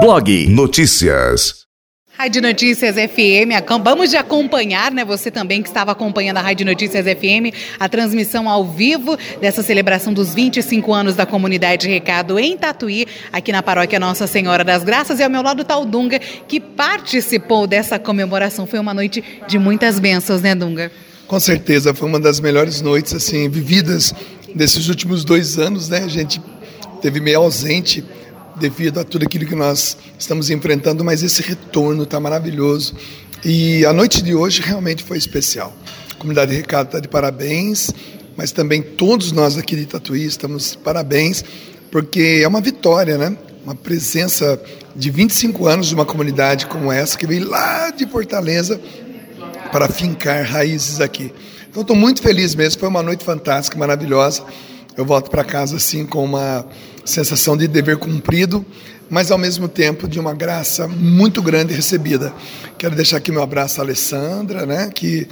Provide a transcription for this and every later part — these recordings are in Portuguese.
Blog Notícias. Rádio Notícias FM, acabamos de acompanhar, né? Você também que estava acompanhando a Rádio Notícias FM, a transmissão ao vivo dessa celebração dos 25 anos da comunidade Recado em Tatuí, aqui na paróquia Nossa Senhora das Graças. E ao meu lado está o Dunga, que participou dessa comemoração. Foi uma noite de muitas bênçãos, né, Dunga? Com certeza, foi uma das melhores noites, assim, vividas desses últimos dois anos, né? A gente teve meio ausente devido a tudo aquilo que nós estamos enfrentando, mas esse retorno está maravilhoso. E a noite de hoje realmente foi especial. A comunidade Recado está de parabéns, mas também todos nós aqui de Tatuí estamos de parabéns, porque é uma vitória, né? Uma presença de 25 anos de uma comunidade como essa, que veio lá de Fortaleza para fincar raízes aqui. Então estou muito feliz mesmo, foi uma noite fantástica, maravilhosa. Eu volto para casa assim com uma sensação de dever cumprido, mas ao mesmo tempo de uma graça muito grande recebida. Quero deixar aqui meu abraço à Alessandra, né, que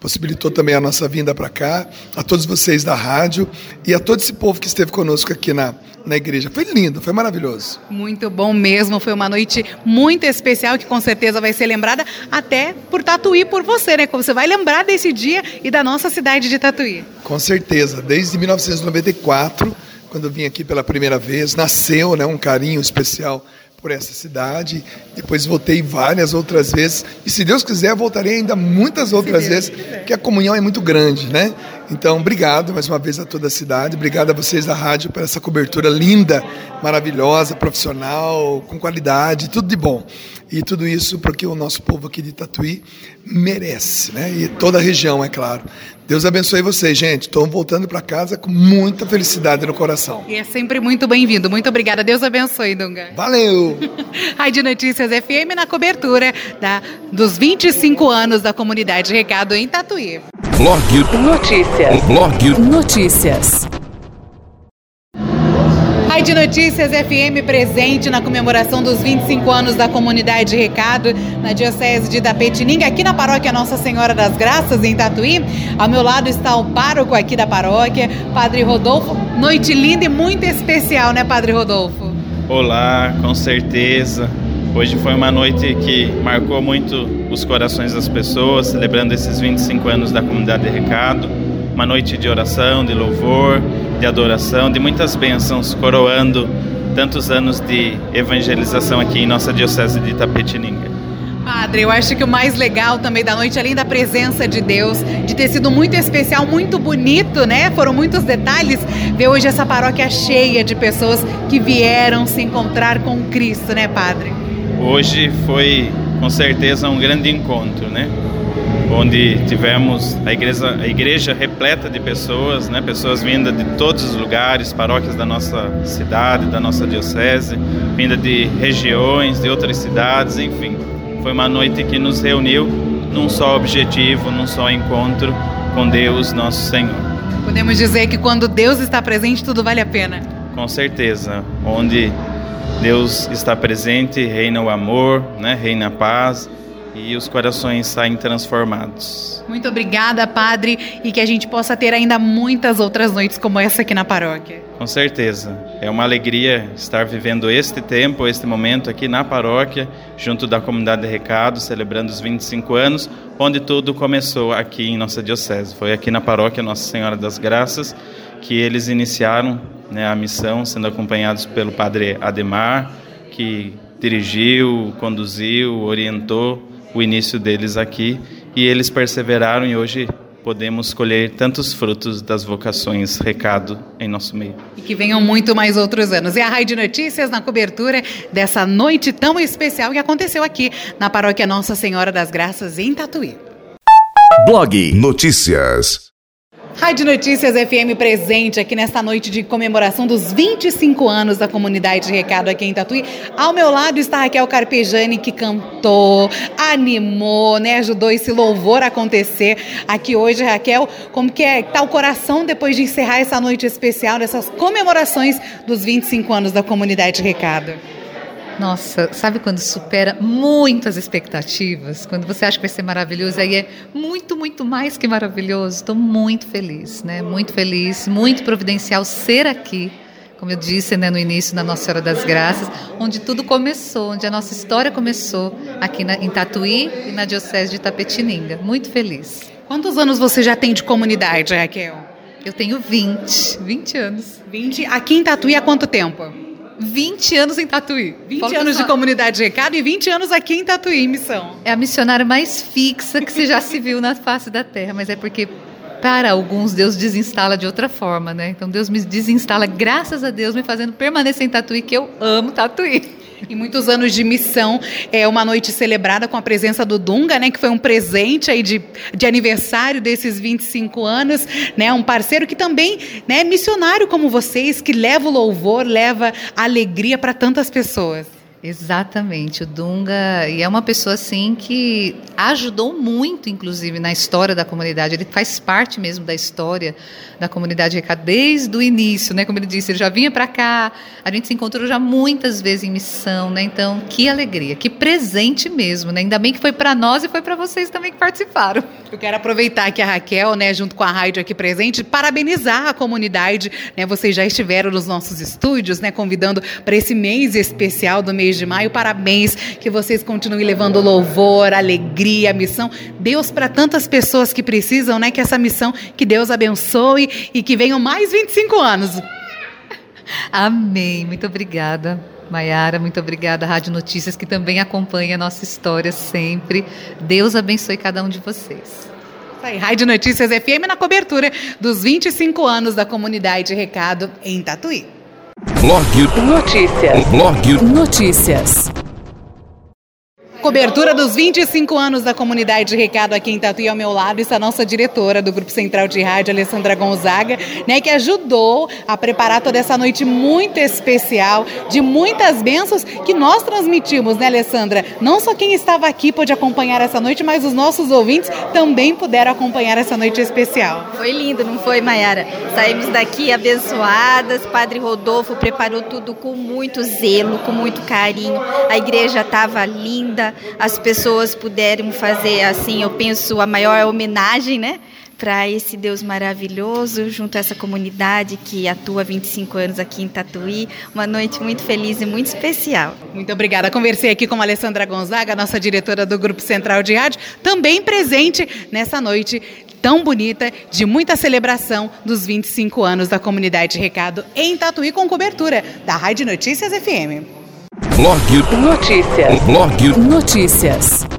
possibilitou também a nossa vinda para cá, a todos vocês da rádio e a todo esse povo que esteve conosco aqui na, na igreja. Foi lindo, foi maravilhoso. Muito bom mesmo, foi uma noite muito especial que com certeza vai ser lembrada até por Tatuí, por você, né? Como você vai lembrar desse dia e da nossa cidade de Tatuí. Com certeza, desde 1994 quando eu vim aqui pela primeira vez, nasceu né, um carinho especial por essa cidade. Depois voltei várias outras vezes. E se Deus quiser, voltarei ainda muitas outras vezes, porque a comunhão é muito grande, né? Então, obrigado mais uma vez a toda a cidade. Obrigado a vocês da rádio por essa cobertura linda, maravilhosa, profissional, com qualidade, tudo de bom. E tudo isso porque o nosso povo aqui de Tatuí merece, né? E toda a região, é claro. Deus abençoe vocês, gente. Estou voltando para casa com muita felicidade no coração. E é sempre muito bem-vindo. Muito obrigada. Deus abençoe, Dunga. Valeu! Rádio Notícias FM na cobertura da, dos 25 anos da comunidade Recado em Tatuí. Blog Notícias. Blog Notícias. Rádio Notícias FM presente na comemoração dos 25 anos da comunidade Recado na Diocese de Itapetininga, aqui na paróquia Nossa Senhora das Graças, em Tatuí. Ao meu lado está o pároco aqui da paróquia, Padre Rodolfo. Noite linda e muito especial, né, Padre Rodolfo? Olá, com certeza. Hoje foi uma noite que marcou muito os corações das pessoas, celebrando esses 25 anos da comunidade Recado. Uma noite de oração, de louvor, de adoração, de muitas bênçãos, coroando tantos anos de evangelização aqui em nossa Diocese de Itapetininga. Padre, eu acho que o mais legal também da noite, além da presença de Deus, de ter sido muito especial, muito bonito, né? Foram muitos detalhes. Ver hoje essa paróquia cheia de pessoas que vieram se encontrar com Cristo, né, Padre? Hoje foi com certeza um grande encontro, né? Onde tivemos a igreja, a igreja repleta de pessoas, né? Pessoas vindas de todos os lugares, paróquias da nossa cidade, da nossa diocese, vinda de regiões, de outras cidades, enfim. Foi uma noite que nos reuniu num só objetivo, num só encontro com Deus, nosso Senhor. Podemos dizer que quando Deus está presente, tudo vale a pena. Com certeza, onde Deus está presente, reina o amor, né? reina a paz e os corações saem transformados. Muito obrigada, Padre, e que a gente possa ter ainda muitas outras noites como essa aqui na paróquia. Com certeza. É uma alegria estar vivendo este tempo, este momento aqui na paróquia, junto da comunidade de Recado, celebrando os 25 anos, onde tudo começou aqui em nossa diocese. Foi aqui na paróquia Nossa Senhora das Graças que eles iniciaram né, a missão, sendo acompanhados pelo Padre Ademar, que dirigiu, conduziu, orientou o início deles aqui e eles perseveraram e hoje podemos colher tantos frutos das vocações recado em nosso meio. E que venham muito mais outros anos. E a Raio de Notícias na cobertura dessa noite tão especial que aconteceu aqui na Paróquia Nossa Senhora das Graças em Tatuí. Blog Notícias. Rádio Notícias FM presente aqui nesta noite de comemoração dos 25 anos da comunidade de recado aqui em Tatuí. Ao meu lado está Raquel Carpejani, que cantou, animou, né, ajudou esse louvor a acontecer aqui hoje. Raquel, como que é, tá o coração depois de encerrar essa noite especial, dessas comemorações dos 25 anos da comunidade de recado? Nossa, sabe quando supera muitas expectativas? Quando você acha que vai ser maravilhoso, aí é muito, muito mais que maravilhoso. Estou muito feliz, né? Muito feliz, muito providencial ser aqui como eu disse né, no início da Nossa Senhora das Graças, onde tudo começou, onde a nossa história começou, aqui na, em Tatuí e na Diocese de Tapetininga. Muito feliz. Quantos anos você já tem de comunidade, Raquel? Eu tenho 20, 20 anos. 20. Aqui em Tatuí há quanto tempo? 20 anos em Tatuí. 20 Falta anos só- de comunidade de recado e 20 anos aqui em Tatuí, missão. É a missionária mais fixa que você já se viu na face da terra, mas é porque para alguns Deus desinstala de outra forma, né? Então Deus me desinstala, graças a Deus, me fazendo permanecer em Tatuí, que eu amo Tatuí. E muitos anos de missão, é uma noite celebrada com a presença do Dunga, né, que foi um presente aí de, de aniversário desses 25 anos, né, um parceiro que também né, é missionário como vocês, que leva o louvor, leva alegria para tantas pessoas. Exatamente, o Dunga, e é uma pessoa assim que ajudou muito, inclusive, na história da comunidade. Ele faz parte mesmo da história da comunidade Recado desde o início, né? Como ele disse, ele já vinha para cá, a gente se encontrou já muitas vezes em missão, né? Então, que alegria, que presente mesmo, né? Ainda bem que foi para nós e foi para vocês também que participaram. Eu quero aproveitar aqui a Raquel, né, junto com a rádio aqui presente, parabenizar a comunidade, né? Vocês já estiveram nos nossos estúdios, né, convidando para esse mês especial do mês de maio. Parabéns, que vocês continuem levando louvor, alegria, missão. Deus para tantas pessoas que precisam, né, que essa missão que Deus abençoe e que venham mais 25 anos. Amém. Muito obrigada, Maiara. Muito obrigada, Rádio Notícias, que também acompanha a nossa história sempre. Deus abençoe cada um de vocês. Aí, Rádio Notícias FM na cobertura dos 25 anos da comunidade Recado em Tatuí. Blog Notícias. Blog Notícias. Cobertura dos 25 anos da comunidade de recado aqui em Tatuí ao meu lado está a nossa diretora do Grupo Central de Rádio, Alessandra Gonzaga, né, que ajudou a preparar toda essa noite muito especial, de muitas bênçãos que nós transmitimos, né, Alessandra? Não só quem estava aqui pôde acompanhar essa noite, mas os nossos ouvintes também puderam acompanhar essa noite especial. Foi lindo, não foi, Mayara? Saímos daqui abençoadas. Padre Rodolfo preparou tudo com muito zelo, com muito carinho. A igreja estava linda, as pessoas puderam fazer, assim, eu penso, a maior homenagem, né? Para esse Deus maravilhoso, junto a essa comunidade que atua há 25 anos aqui em Tatuí. Uma noite muito feliz e muito especial. Muito obrigada. Conversei aqui com a Alessandra Gonzaga, nossa diretora do Grupo Central de Rádio, também presente nessa noite tão bonita de muita celebração dos 25 anos da comunidade de recado em Tatuí com cobertura da Rádio Notícias FM. Blog Notícias. Blog Notícias.